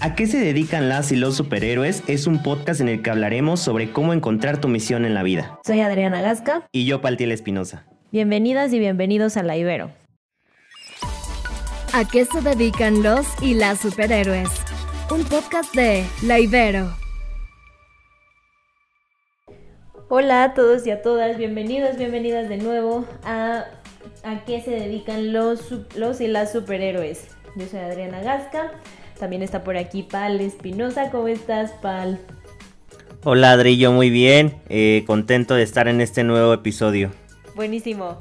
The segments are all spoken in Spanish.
¿A qué se dedican las y los superhéroes? Es un podcast en el que hablaremos sobre cómo encontrar tu misión en la vida. Soy Adriana Gasca. Y yo, Paltiel Espinosa. Bienvenidas y bienvenidos a La Ibero. ¿A qué se dedican los y las superhéroes? Un podcast de La Ibero. Hola a todos y a todas, bienvenidos, bienvenidas de nuevo a ¿A qué se dedican los, los y las superhéroes? Yo soy Adriana Gasca. También está por aquí Pal Espinosa. ¿Cómo estás, Pal? Hola, Adri, yo muy bien. Eh, contento de estar en este nuevo episodio. Buenísimo.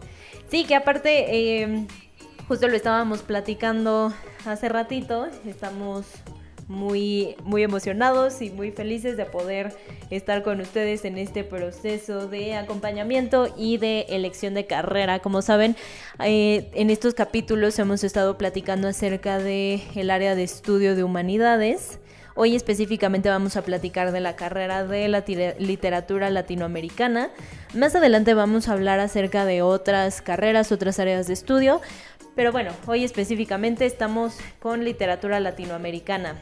Sí, que aparte, eh, justo lo estábamos platicando hace ratito. Estamos muy, muy emocionados y muy felices de poder estar con ustedes en este proceso de acompañamiento y de elección de carrera. Como saben, eh, en estos capítulos hemos estado platicando acerca del el área de estudio de humanidades. Hoy específicamente vamos a platicar de la carrera de la literatura latinoamericana. Más adelante vamos a hablar acerca de otras carreras, otras áreas de estudio. Pero bueno, hoy específicamente estamos con literatura latinoamericana.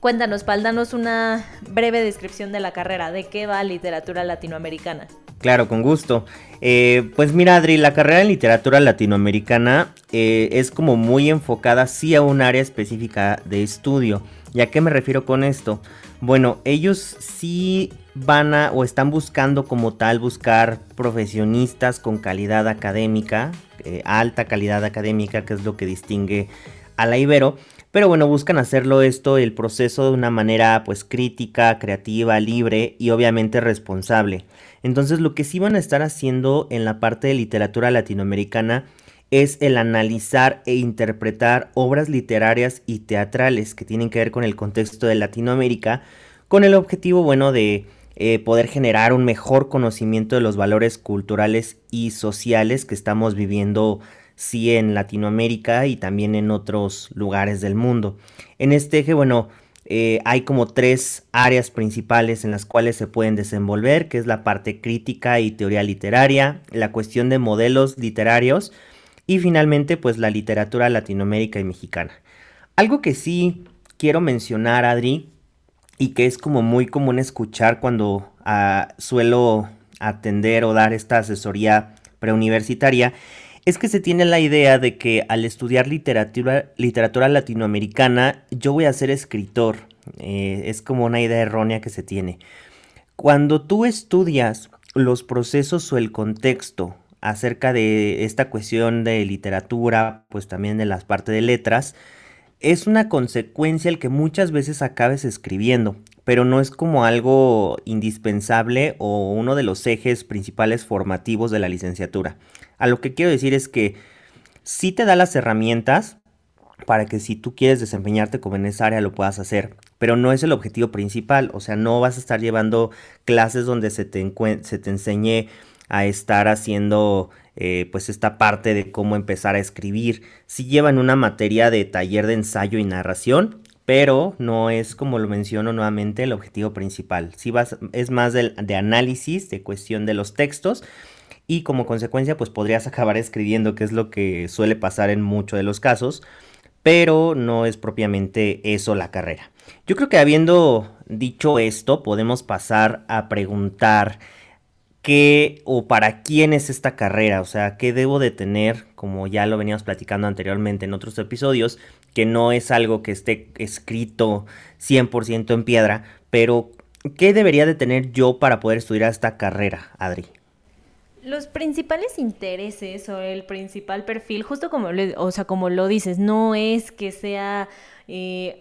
Cuéntanos, Pal, danos una breve descripción de la carrera. ¿De qué va literatura latinoamericana? Claro, con gusto. Eh, pues mira, Adri, la carrera en literatura latinoamericana eh, es como muy enfocada sí a un área específica de estudio. ¿Y a qué me refiero con esto? Bueno, ellos sí van a o están buscando como tal buscar profesionistas con calidad académica, eh, alta calidad académica, que es lo que distingue a la Ibero pero bueno, buscan hacerlo esto, el proceso de una manera pues crítica, creativa, libre y obviamente responsable. Entonces lo que sí van a estar haciendo en la parte de literatura latinoamericana es el analizar e interpretar obras literarias y teatrales que tienen que ver con el contexto de Latinoamérica, con el objetivo, bueno, de eh, poder generar un mejor conocimiento de los valores culturales y sociales que estamos viviendo sí en Latinoamérica y también en otros lugares del mundo. En este eje, bueno, eh, hay como tres áreas principales en las cuales se pueden desenvolver, que es la parte crítica y teoría literaria, la cuestión de modelos literarios y finalmente pues la literatura latinoamérica y mexicana. Algo que sí quiero mencionar, Adri, y que es como muy común escuchar cuando ah, suelo atender o dar esta asesoría preuniversitaria, es que se tiene la idea de que al estudiar literatura, literatura latinoamericana yo voy a ser escritor. Eh, es como una idea errónea que se tiene. Cuando tú estudias los procesos o el contexto acerca de esta cuestión de literatura, pues también de las partes de letras, es una consecuencia el que muchas veces acabes escribiendo, pero no es como algo indispensable o uno de los ejes principales formativos de la licenciatura. A lo que quiero decir es que sí te da las herramientas para que si tú quieres desempeñarte como en esa área lo puedas hacer, pero no es el objetivo principal, o sea, no vas a estar llevando clases donde se te, se te enseñe a estar haciendo eh, pues esta parte de cómo empezar a escribir. Sí llevan una materia de taller de ensayo y narración, pero no es como lo menciono nuevamente el objetivo principal. Sí vas, es más de, de análisis, de cuestión de los textos y como consecuencia pues podrías acabar escribiendo, que es lo que suele pasar en muchos de los casos, pero no es propiamente eso la carrera. Yo creo que habiendo dicho esto, podemos pasar a preguntar qué o para quién es esta carrera, o sea, qué debo de tener, como ya lo veníamos platicando anteriormente en otros episodios, que no es algo que esté escrito 100% en piedra, pero ¿qué debería de tener yo para poder estudiar esta carrera, Adri? Los principales intereses o el principal perfil, justo como, o sea, como lo dices, no es que sea eh,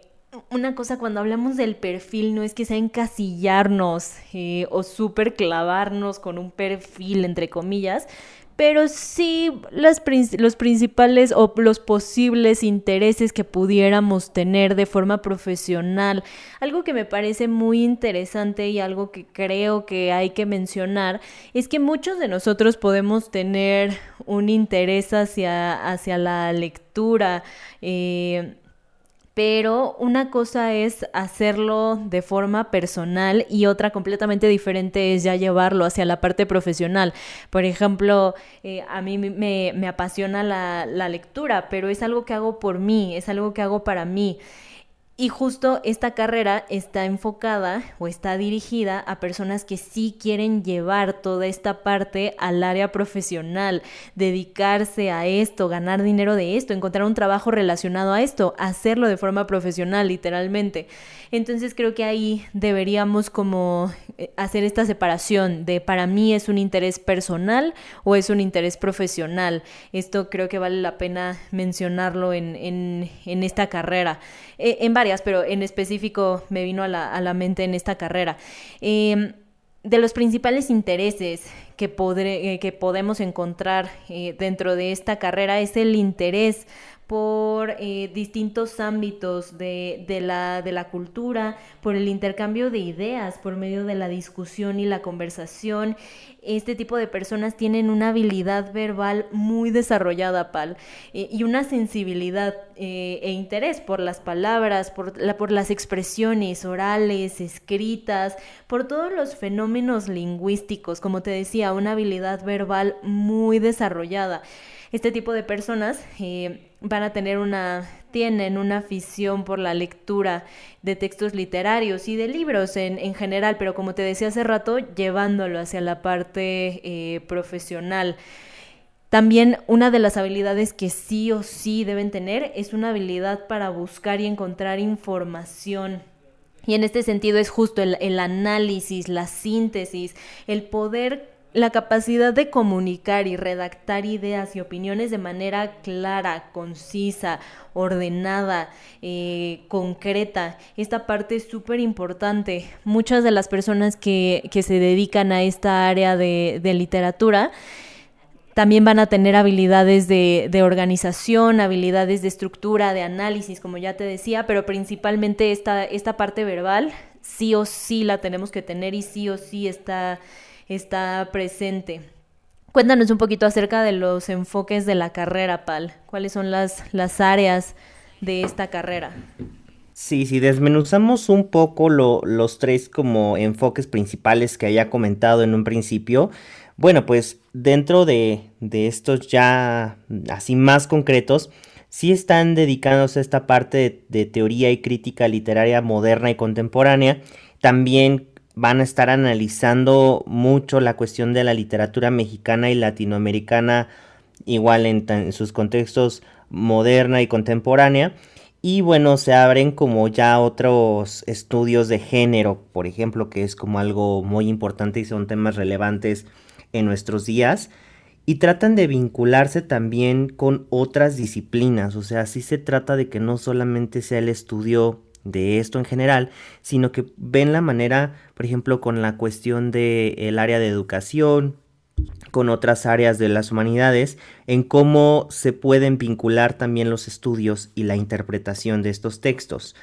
una cosa cuando hablamos del perfil, no es que sea encasillarnos eh, o súper clavarnos con un perfil, entre comillas, pero sí las, los principales o los posibles intereses que pudiéramos tener de forma profesional. Algo que me parece muy interesante y algo que creo que hay que mencionar es que muchos de nosotros podemos tener un interés hacia, hacia la lectura. Eh, pero una cosa es hacerlo de forma personal y otra completamente diferente es ya llevarlo hacia la parte profesional. Por ejemplo, eh, a mí me, me apasiona la, la lectura, pero es algo que hago por mí, es algo que hago para mí. Y justo esta carrera está enfocada o está dirigida a personas que sí quieren llevar toda esta parte al área profesional, dedicarse a esto, ganar dinero de esto, encontrar un trabajo relacionado a esto, hacerlo de forma profesional, literalmente. Entonces creo que ahí deberíamos como eh, hacer esta separación de para mí es un interés personal o es un interés profesional. Esto creo que vale la pena mencionarlo en, en, esta carrera. Eh, en pero en específico me vino a la, a la mente en esta carrera. Em, de los principales intereses que, eh, que podemos encontrar dentro de esta carrera es el interés por eh, distintos ámbitos de, de, la, de la cultura, por el intercambio de ideas, por medio de la discusión y la conversación. Este tipo de personas tienen una habilidad verbal muy desarrollada, Pal, eh, y una sensibilidad eh, e interés por las palabras, por, la, por las expresiones orales, escritas, por todos los fenómenos lingüísticos, como te decía, una habilidad verbal muy desarrollada. Este tipo de personas van a tener una, tienen una afición por la lectura de textos literarios y de libros en, en general, pero como te decía hace rato, llevándolo hacia la parte eh, profesional. También una de las habilidades que sí o sí deben tener es una habilidad para buscar y encontrar información. Y en este sentido es justo el, el análisis, la síntesis, el poder la capacidad de comunicar y redactar ideas y opiniones de manera clara, concisa, ordenada, eh, concreta. Esta parte es súper importante. Muchas de las personas que, se dedican a esta área de, literatura también van a tener habilidades de, de, organización, habilidades de estructura, de análisis, como ya te decía, pero principalmente esta, esta parte verbal sí o sí la tenemos que tener y sí o sí está está presente. Cuéntanos un poquito acerca de los enfoques de la carrera, Pal. ¿Cuáles son las, las áreas de esta carrera? Sí, si desmenuzamos un poco los tres como enfoques principales que haya comentado en un principio, bueno, pues dentro de, estos ya así más concretos, sí están dedicándose a esta parte de, de teoría y crítica literaria moderna y contemporánea, también van a estar analizando mucho la cuestión de la literatura mexicana y latinoamericana, igual en, sus contextos moderna y contemporánea. Y bueno, se abren como ya otros estudios de género, por ejemplo, que es como algo muy importante y son temas relevantes en nuestros días. Y tratan de vincularse también con otras disciplinas, o sea, sí se trata de que no solamente sea el estudio de esto en general, sino que ven la manera, por ejemplo, con la cuestión del área de educación, con otras áreas de las humanidades, en cómo se pueden vincular también los estudios y la interpretación de estos textos.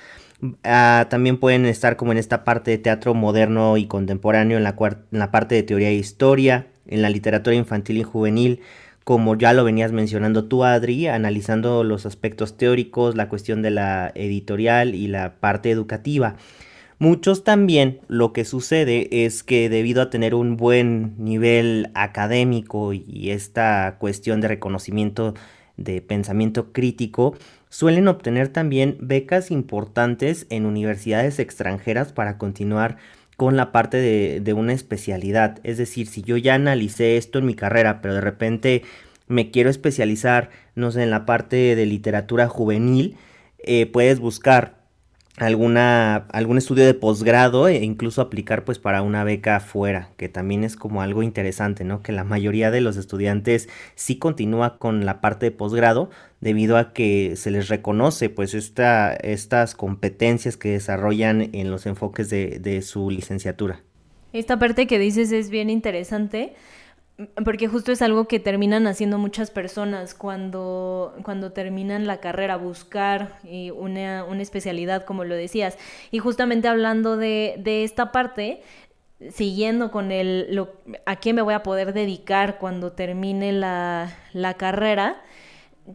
Ah, también pueden estar como en esta parte de teatro moderno y contemporáneo, en la, en la parte de teoría e historia, en la literatura infantil y juvenil, como ya lo venías mencionando tú, Adri, analizando los aspectos teóricos, la cuestión de la editorial y la parte educativa. Muchos también lo que sucede es que debido a tener un buen nivel académico y esta cuestión de reconocimiento de pensamiento crítico, suelen obtener también becas importantes en universidades extranjeras para continuar con la parte de, una especialidad. Es decir, si yo ya analicé esto en mi carrera, pero de repente me quiero especializar, no sé, en la parte de literatura juvenil, eh, puedes buscar alguna, algún estudio de posgrado e incluso aplicar pues para una beca afuera, que también es como algo interesante, ¿no? Que la mayoría de los estudiantes sí continúa con la parte de posgrado debido a que se les reconoce pues esta, estas competencias que desarrollan en los enfoques de, de su licenciatura. Esta parte que dices es bien interesante porque justo es algo que terminan haciendo muchas personas cuando, cuando terminan la carrera, buscar eh, una, una, especialidad, como lo decías. Y justamente hablando de, de esta parte, siguiendo con el lo, a qué me voy a poder dedicar cuando termine la, la carrera,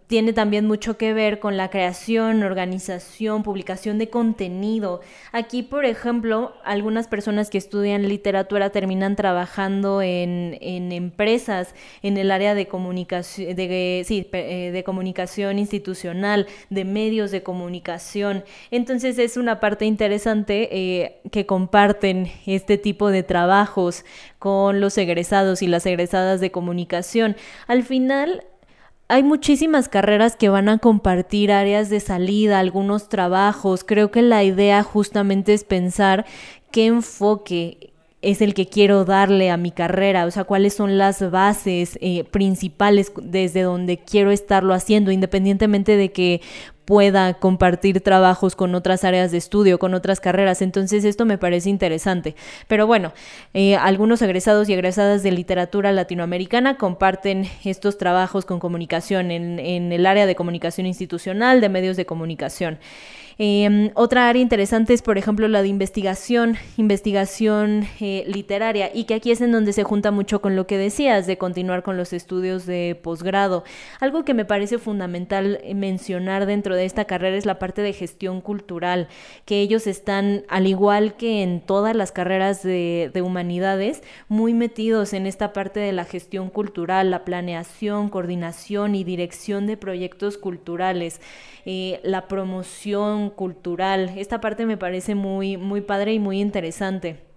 tiene también mucho que ver con la creación, organización, publicación de contenido. Aquí, por ejemplo, algunas personas que estudian literatura terminan trabajando en, en empresas en el área de comunicación, de, sí, eh, de comunicación institucional, de medios de comunicación. Entonces es una parte interesante eh, que comparten este tipo de trabajos con los egresados y las egresadas de comunicación. Al final, hay muchísimas carreras que van a compartir áreas de salida, algunos trabajos. Creo que la idea justamente es pensar qué enfoque es el que quiero darle a mi carrera, o sea, cuáles son las bases eh, principales desde donde quiero estarlo haciendo, independientemente de que pueda compartir trabajos con otras áreas de estudio, con otras carreras. Entonces esto me parece interesante. Pero bueno, eh, algunos egresados y egresadas de literatura latinoamericana comparten estos trabajos con comunicación en, en el área de comunicación institucional, de medios de comunicación. Em, otra área interesante es, por ejemplo, la de investigación, investigación eh, literaria, y que aquí es en donde se junta mucho con lo que decías, de continuar con los estudios de posgrado. Algo que me parece fundamental mencionar dentro de esta carrera es la parte de gestión cultural, que ellos están, al igual que en todas las carreras de, de humanidades, muy metidos en esta parte de la gestión cultural, la planeación, coordinación y dirección de proyectos culturales. Eh, la promoción cultural. Esta parte me parece muy, muy padre y muy interesante.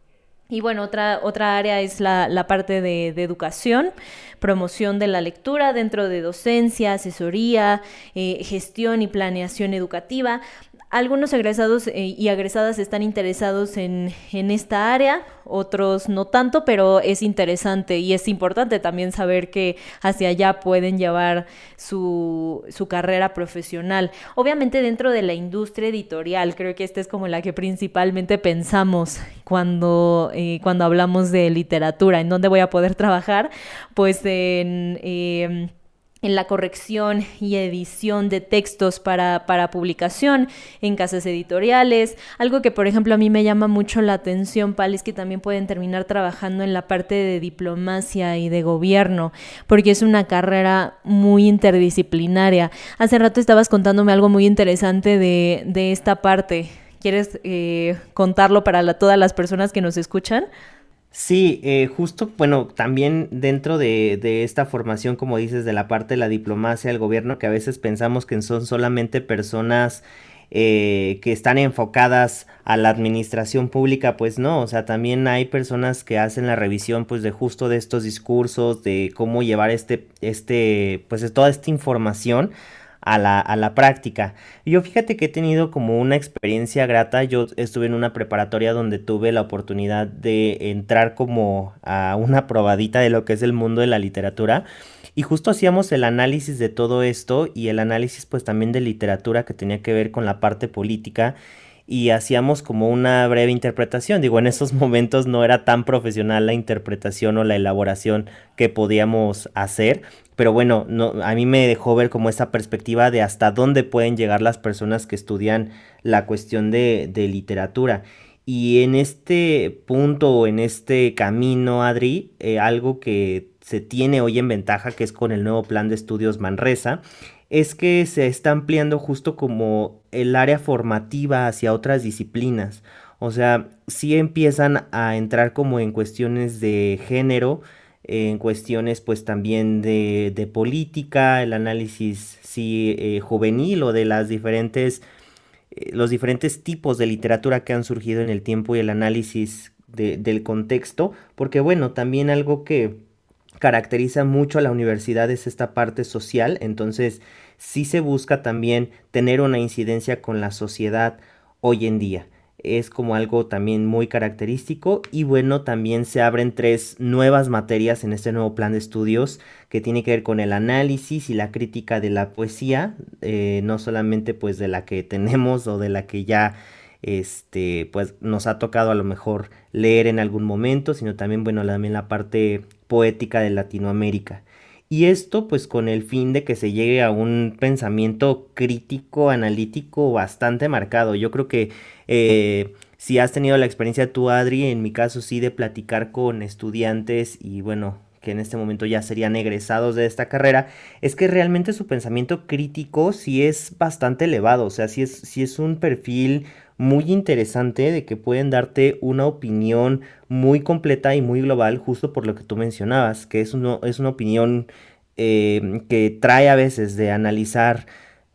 Y bueno, otra, otra área es la, la parte de, educación, promoción de la lectura dentro de docencia, asesoría, eh, gestión y planeación educativa. Algunos egresados eh, y egresadas están interesados en, en, esta área, otros no tanto, pero es interesante y es importante también saber que hacia allá pueden llevar su, su carrera profesional. Obviamente dentro de la industria editorial, creo que esta es como la que principalmente pensamos cuando, eh, cuando hablamos de literatura, en dónde voy a poder trabajar, pues en... Eh, en la corrección y edición de textos para, para, publicación en casas editoriales. Algo que, por ejemplo, a mí me llama mucho la atención, Pal, es que también pueden terminar trabajando en la parte de diplomacia y de gobierno, porque es una carrera muy interdisciplinaria. Hace rato estabas contándome algo muy interesante de, de esta parte. ¿Quieres eh, contarlo para todas las personas que nos escuchan? Sí, eh, justo, bueno, también dentro de, de, esta formación, como dices, de la parte de la diplomacia, el gobierno, que a veces pensamos que son solamente personas eh, que están enfocadas a la administración pública, pues no, o sea, también hay personas que hacen la revisión, pues, de justo de estos discursos, de cómo llevar este, este, pues, toda esta información a la, a la práctica. Yo fíjate que he tenido como una experiencia grata. Yo estuve en una preparatoria donde tuve la oportunidad de entrar como a una probadita de lo que es el mundo de la literatura. Y justo hacíamos el análisis de todo esto y el análisis pues también de literatura que tenía que ver con la parte política y hacíamos como una breve interpretación. Digo, en esos momentos no era tan profesional la interpretación o la elaboración que podíamos hacer, pero bueno, no, a mí me dejó ver como esa perspectiva de hasta dónde pueden llegar las personas que estudian la cuestión de, de literatura. Y en este punto en este camino, Adri, eh, algo que se tiene hoy en ventaja, que es con el nuevo plan de estudios Manresa, es que se está ampliando justo como el área formativa hacia otras disciplinas. O sea, sí empiezan a entrar como en cuestiones de género, en cuestiones pues también de, de política, el análisis sí eh, juvenil o de las diferentes, eh, los diferentes tipos de literatura que han surgido en el tiempo y el análisis de, del contexto, porque bueno, también algo que caracteriza mucho a la universidad es esta parte social, entonces sí se busca también tener una incidencia con la sociedad hoy en día. Es como algo también muy característico y bueno, también se abren tres nuevas materias en este nuevo plan de estudios que tiene que ver con el análisis y la crítica de la poesía, eh, no solamente pues de la que tenemos o de la que ya este, pues nos ha tocado a lo mejor leer en algún momento, sino también, bueno, también la parte poética de Latinoamérica. Y esto pues con el fin de que se llegue a un pensamiento crítico, analítico bastante marcado. Yo creo que eh, si has tenido la experiencia tú, Adri, en mi caso sí, de platicar con estudiantes y bueno, que en este momento ya serían egresados de esta carrera, es que realmente su pensamiento crítico sí es bastante elevado, o sea, sí es, sí es un perfil muy interesante de que pueden darte una opinión muy completa y muy global, justo por lo que tú mencionabas, que es, es una opinión eh, que trae a veces de analizar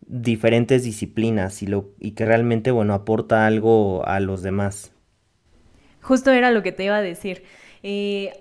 diferentes disciplinas y, lo, y que realmente, bueno, aporta algo a los demás. Justo era lo que te iba a decir. Eh,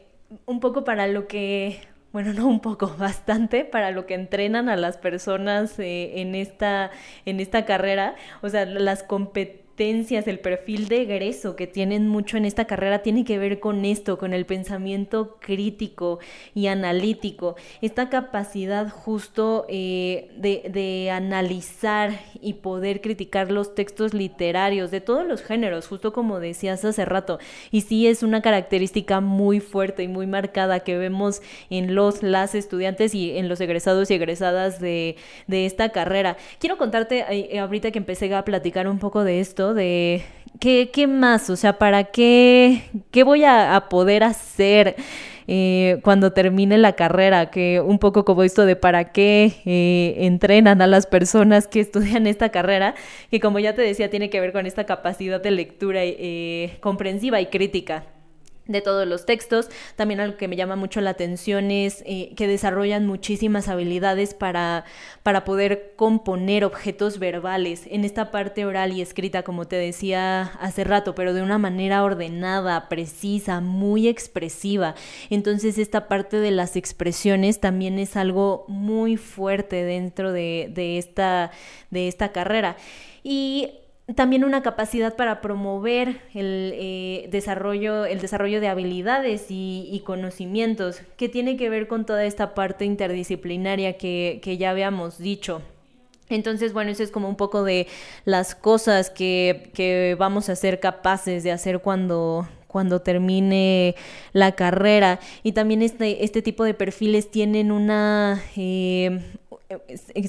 un poco para lo que, bueno, no un poco, bastante para lo que entrenan a las personas eh, en, esta, en esta carrera. O sea, las competencias el perfil de egreso que tienen mucho en esta carrera tiene que ver con esto, con el pensamiento crítico y analítico, esta capacidad justo eh, de, de, analizar y poder criticar los textos literarios de todos los géneros, justo como decías hace rato. Y sí es una característica muy fuerte y muy marcada que vemos en los, las estudiantes y en los egresados y egresadas de, de esta carrera. Quiero contarte, eh, ahorita que empecé a platicar un poco de esto, de qué, qué más, o sea, para qué, qué voy a, poder hacer. Eh, cuando termine la carrera, que un poco como esto de para qué eh, entrenan a las personas que estudian esta carrera, que como ya te decía, tiene que ver con esta capacidad de lectura eh, comprensiva y crítica de todos los textos. También algo que me llama mucho la atención es eh, que desarrollan muchísimas habilidades para, para poder componer objetos verbales en esta parte oral y escrita, como te decía hace rato, pero de una manera ordenada, precisa, muy expresiva. Entonces esta parte de las expresiones también es algo muy fuerte dentro de, de esta, de esta carrera. Y también una capacidad para promover el, eh, desarrollo, el desarrollo de habilidades y, conocimientos, que tiene que ver con toda esta parte interdisciplinaria que, que ya habíamos dicho. Entonces, bueno, eso es como un poco de las cosas que, que vamos a ser capaces de hacer cuando, cuando termine la carrera. Y también este, este tipo de perfiles tienen una, eh,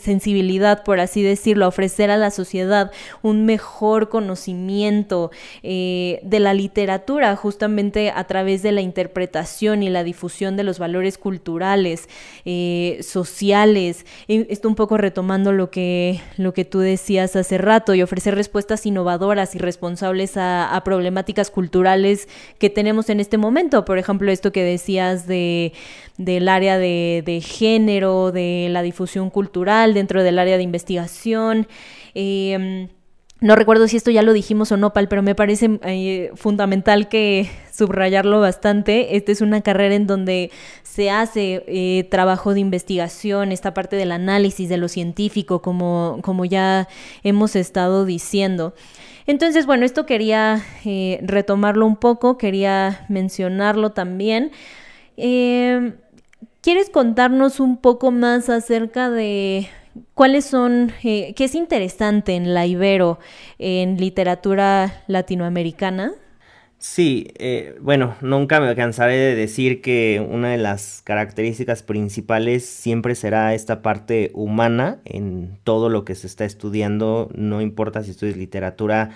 sensibilidad, por así decirlo, ofrecer a la sociedad un mejor conocimiento eh, de la literatura, justamente a través de la interpretación y la difusión de los valores culturales, eh, sociales. Esto un poco retomando lo que, lo que tú decías hace rato, y ofrecer respuestas innovadoras y responsables a problemáticas culturales que tenemos en este momento. Por ejemplo, esto que decías de del área de, género, de la difusión cultural, dentro del área de investigación. Em, no recuerdo si esto ya lo dijimos o no, Pal, pero me parece eh, fundamental que subrayarlo bastante. Esta es una carrera en donde se hace eh, trabajo de investigación, esta parte del análisis de lo científico, como, como ya hemos estado diciendo. Entonces, bueno, esto quería eh, retomarlo un poco, quería mencionarlo también. Em, ¿Quieres contarnos un poco más acerca de cuáles son, eh, qué es interesante en la Ibero, en literatura latinoamericana? Sí, eh, bueno, nunca me cansaré de decir que una de las características principales siempre será esta parte humana en todo lo que se está estudiando, no importa si estudies literatura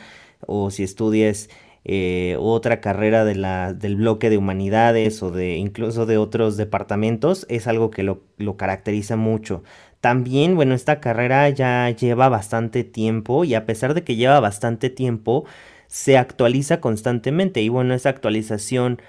o si estudies eh, otra carrera de la, del bloque de humanidades o de incluso de otros departamentos, es algo que lo, lo caracteriza mucho. También, bueno, esta carrera ya lleva bastante tiempo y a pesar de que lleva bastante tiempo, se actualiza constantemente y bueno, esa actualización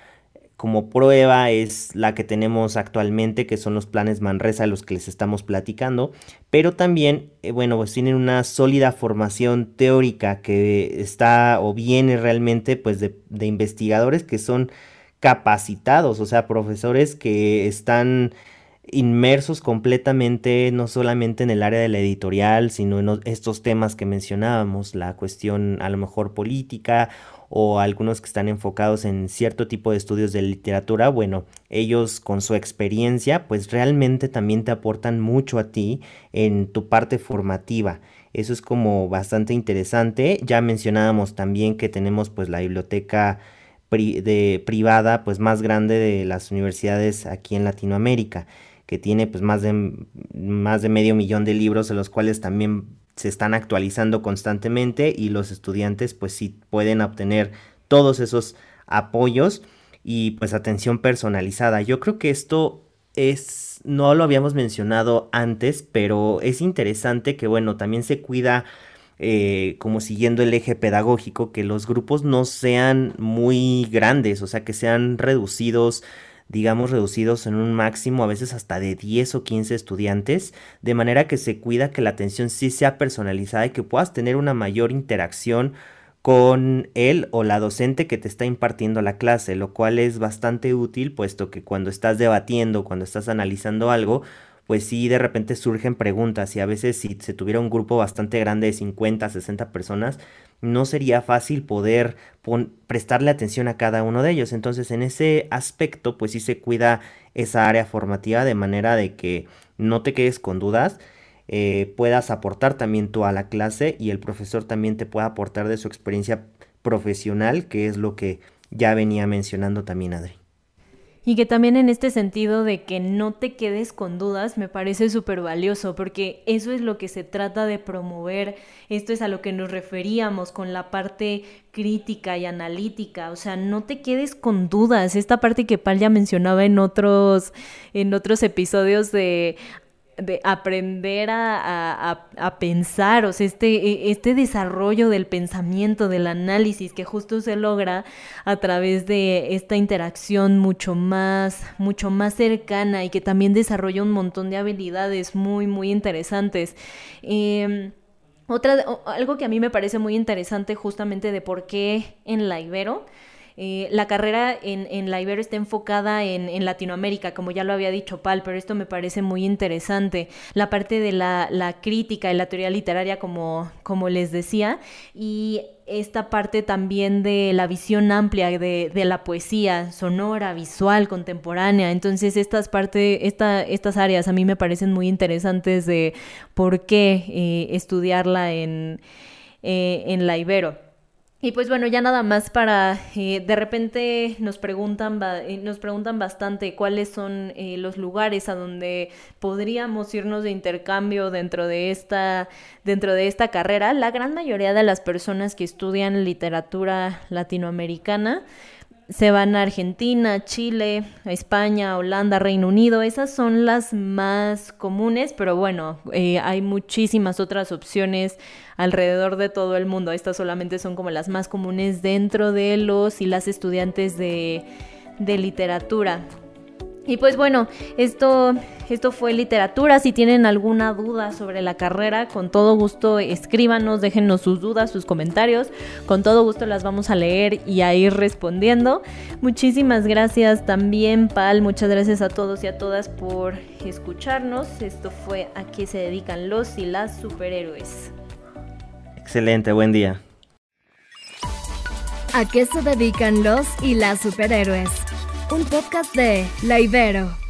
como prueba es la que tenemos actualmente, que son los planes Manresa, los que les estamos platicando, pero también, eh, bueno, pues tienen una sólida formación teórica que está o viene realmente pues de, de investigadores que son capacitados, o sea, profesores que están inmersos completamente no solamente en el área de la editorial, sino en estos temas que mencionábamos, la cuestión a lo mejor política o algunos que están enfocados en cierto tipo de estudios de literatura, bueno, ellos con su experiencia pues realmente también te aportan mucho a ti en tu parte formativa. Eso es como bastante interesante. Ya mencionábamos también que tenemos pues la biblioteca de, privada pues más grande de las universidades aquí en Latinoamérica, que tiene pues más de, más de medio millón de libros, de los cuales también se están actualizando constantemente y los estudiantes pues sí pueden obtener todos esos apoyos y pues atención personalizada. Yo creo que esto es, no lo habíamos mencionado antes, pero es interesante que bueno, también se cuida eh, como siguiendo el eje pedagógico, que los grupos no sean muy grandes, o sea, que sean reducidos digamos, reducidos en un máximo, a veces hasta de 10 o 15 estudiantes, de manera que se cuida que la atención sí sea personalizada y que puedas tener una mayor interacción con él o la docente que te está impartiendo la clase, lo cual es bastante útil, puesto que cuando estás debatiendo, cuando estás analizando algo, pues sí, de repente surgen preguntas y a veces si se tuviera un grupo bastante grande de 50, 60 personas, no sería fácil poder prestarle atención a cada uno de ellos. Entonces, en ese aspecto, pues sí se cuida esa área formativa de manera de que no te quedes con dudas eh, puedas aportar también tú a la clase y el profesor también te pueda aportar de su experiencia profesional, que es lo que ya venía mencionando también Adri. Y que también en este sentido de que no te quedes con dudas me parece súper valioso porque eso es lo que se trata de promover, esto es a lo que nos referíamos con la parte crítica y analítica, o sea, no te quedes con dudas, esta parte que Pal ya mencionaba en otros, en otros episodios de de aprender a, pensar, o sea, este, e, este desarrollo del pensamiento, del análisis, que justo se logra a través de esta interacción mucho más, mucho más cercana y que también desarrolla un montón de habilidades muy, muy interesantes. Em, otra, algo que a mí me parece muy interesante justamente de por qué en la Ibero, eh, la carrera en, la Ibero está enfocada en, Latinoamérica, como ya lo había dicho Pal, pero esto me parece muy interesante. La parte de la, crítica y la teoría literaria, como, como les decía, y esta parte también de la visión amplia de, la poesía sonora, visual, contemporánea. Entonces, estas partes, esta, estas áreas a mí me parecen muy interesantes de por qué eh, estudiarla en, eh, en la Ibero. Y pues bueno, ya nada más para, eh, de repente nos preguntan, eh, nos preguntan bastante cuáles son eh, los lugares a donde podríamos irnos de intercambio dentro de esta, dentro de esta carrera. La gran mayoría de las personas que estudian literatura latinoamericana se van a Argentina, Chile, España, Holanda, Reino Unido. Esas son las más comunes, pero bueno, eh, hay muchísimas otras opciones alrededor de todo el mundo. Estas solamente son como las más comunes dentro de los y las estudiantes de, de literatura. Y pues bueno, esto, esto fue literatura. Si tienen alguna duda sobre la carrera, con todo gusto escríbanos, déjenos sus dudas, sus comentarios. Con todo gusto las vamos a leer y a ir respondiendo. Muchísimas gracias también, Pal. Muchas gracias a todos y a todas por escucharnos. Esto fue a qué se dedican los y las superhéroes. Excelente, buen día. ¿A qué se dedican los y las superhéroes? Un podcast de La Ibero.